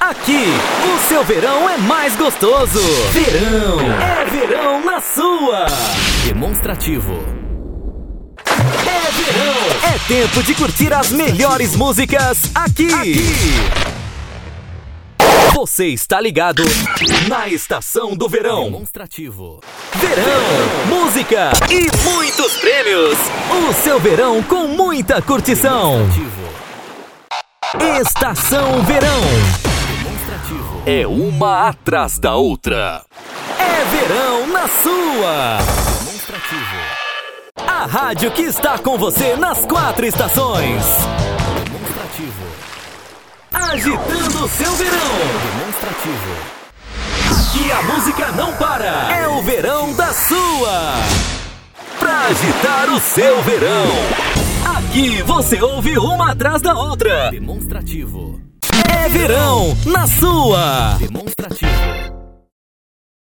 Aqui, o seu verão é mais gostoso. Verão é verão na sua. Demonstrativo. É verão. É tempo de curtir as melhores músicas aqui. aqui. Você está ligado na estação do verão. Demonstrativo. Verão, música e muitos prêmios. O seu verão com muita curtição. Estação Verão. É uma atrás da outra. É verão na sua. Demonstrativo. A rádio que está com você nas quatro estações. Demonstrativo. Agitando seu verão. Demonstrativo. Aqui a música não para. É o verão da sua. Pra agitar o seu verão. Aqui você ouve uma atrás da outra. Demonstrativo. É verão na sua. Demonstrativo.